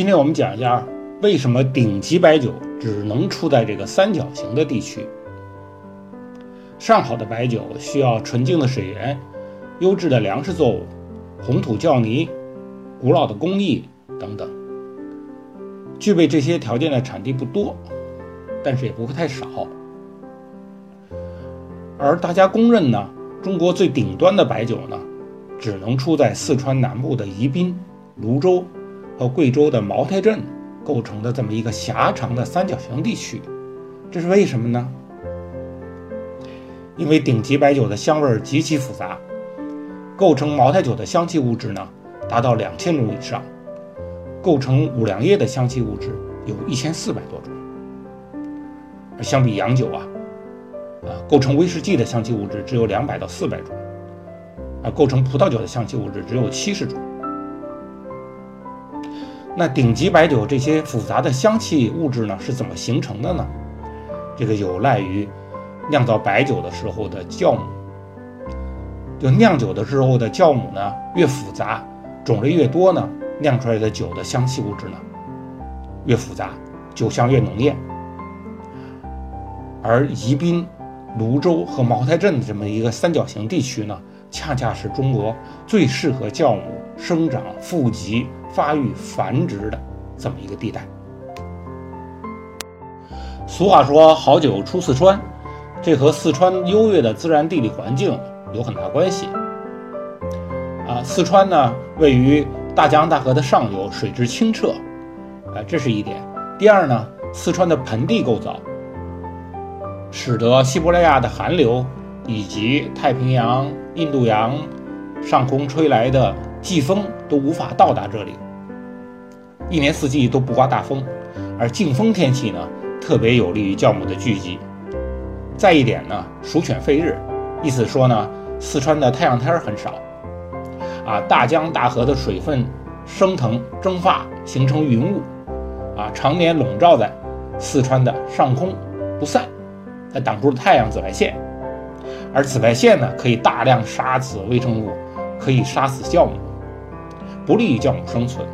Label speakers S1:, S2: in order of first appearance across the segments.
S1: 今天我们讲一下为什么顶级白酒只能出在这个三角形的地区。上好的白酒需要纯净的水源、优质的粮食作物、红土窖泥、古老的工艺等等。具备这些条件的产地不多，但是也不会太少。而大家公认呢，中国最顶端的白酒呢，只能出在四川南部的宜宾、泸州。和贵州的茅台镇构成的这么一个狭长的三角形地区，这是为什么呢？因为顶级白酒的香味极其复杂，构成茅台酒的香气物质呢达到两千种以上，构成五粮液的香气物质有一千四百多种。而相比洋酒啊，啊，构成威士忌的香气物质只有两百到四百种，而构成葡萄酒的香气物质只有七十种。那顶级白酒这些复杂的香气物质呢，是怎么形成的呢？这个有赖于酿造白酒的时候的酵母。就酿酒的时候的酵母呢，越复杂，种类越多呢，酿出来的酒的香气物质呢越复杂，酒香越浓艳。而宜宾、泸州和茅台镇的这么一个三角形地区呢，恰恰是中国最适合酵母生长、富集。发育繁殖的这么一个地带。俗话说“好酒出四川”，这和四川优越的自然地理环境有很大关系。啊，四川呢位于大江大河的上游，水质清澈，啊，这是一点。第二呢，四川的盆地构造，使得西伯利亚的寒流以及太平洋、印度洋上空吹来的。季风都无法到达这里，一年四季都不刮大风，而劲风天气呢，特别有利于酵母的聚集。再一点呢，鼠犬吠日，意思说呢，四川的太阳天很少，啊，大江大河的水分升腾蒸发形成云雾，啊，常年笼罩在四川的上空不散，它挡住了太阳紫外线，而紫外线呢，可以大量杀死微生物，可以杀死酵母。不利于酵母生存，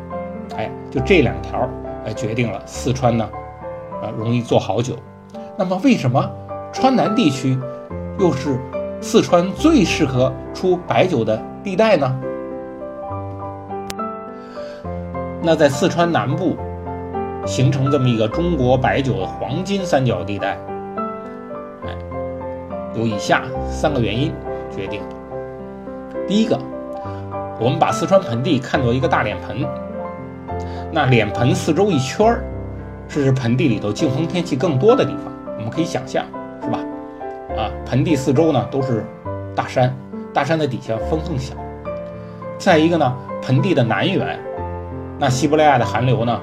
S1: 哎，就这两条，哎，决定了四川呢，呃，容易做好酒。那么，为什么川南地区又是四川最适合出白酒的地带呢？那在四川南部形成这么一个中国白酒的黄金三角地带，哎，有以下三个原因决定。第一个。我们把四川盆地看作一个大脸盆，那脸盆四周一圈儿，是盆地里头静风天气更多的地方。我们可以想象，是吧？啊，盆地四周呢都是大山，大山的底下风更小。再一个呢，盆地的南缘，那西伯利亚的寒流呢，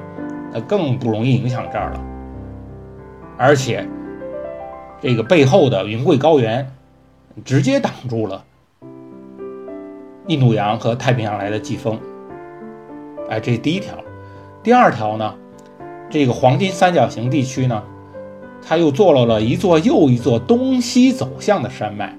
S1: 呃，更不容易影响这儿了。而且，这个背后的云贵高原，直接挡住了。印度洋和太平洋来的季风，哎，这是第一条。第二条呢，这个黄金三角形地区呢，它又坐落了一座又一座东西走向的山脉。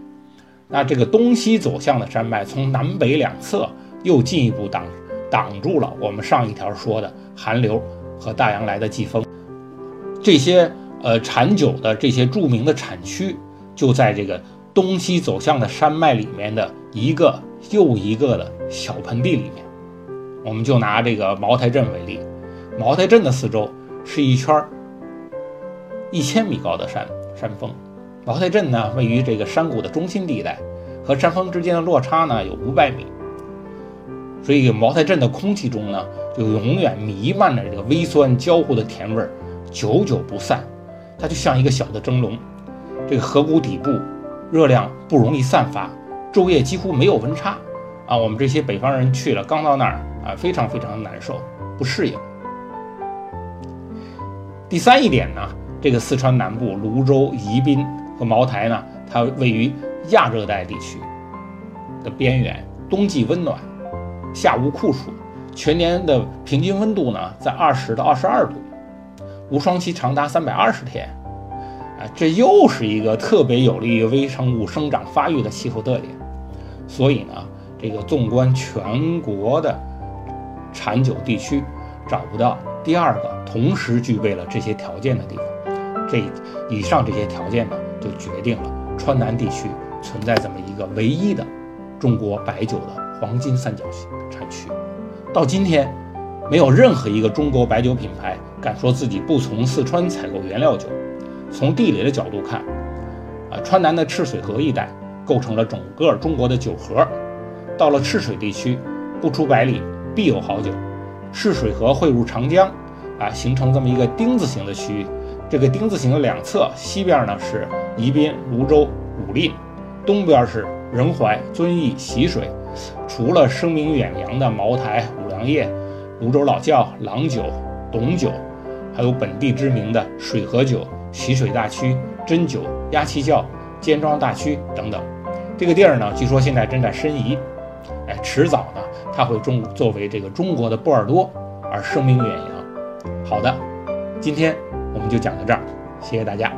S1: 那这个东西走向的山脉，从南北两侧又进一步挡挡住了我们上一条说的寒流和大洋来的季风。这些呃产酒的这些著名的产区，就在这个东西走向的山脉里面的一个。又一个的小盆地里面，我们就拿这个茅台镇为例。茅台镇的四周是一圈一千米高的山山峰。茅台镇呢，位于这个山谷的中心地带，和山峰之间的落差呢有五百米。所以茅台镇的空气中呢，就永远弥漫着这个微酸焦糊的甜味，久久不散。它就像一个小的蒸笼，这个河谷底部热量不容易散发。昼夜几乎没有温差，啊，我们这些北方人去了，刚到那儿啊，非常非常难受，不适应。第三一点呢，这个四川南部泸州、宜宾和茅台呢，它位于亚热带地区的边缘，冬季温暖，夏无酷暑，全年的平均温度呢在二十到二十二度，无霜期长达三百二十天，啊，这又是一个特别有利于微生物生长发育的气候特点。所以呢，这个纵观全国的产酒地区，找不到第二个同时具备了这些条件的地方。这以上这些条件呢，就决定了川南地区存在这么一个唯一的中国白酒的黄金三角形产区。到今天，没有任何一个中国白酒品牌敢说自己不从四川采购原料酒。从地理的角度看，啊，川南的赤水河一带构成了整个中国的酒河。到了赤水地区，不出百里必有好酒。赤水河汇入长江，啊，形成这么一个丁字形的区域。这个丁字形的两侧，西边呢是宜宾、泸州、武令，东边是仁怀、遵义、习水。除了声名远扬的茅台、五粮液、泸州老窖、郎酒、董酒，还有本地知名的水河酒、习水大曲、真酒、鸭溪窖、尖庄大区等等。这个地儿呢，据说现在正在申遗，哎，迟早呢，它会中作为这个中国的波尔多而声名远扬。好的，今天。我们就讲到这儿，谢谢大家。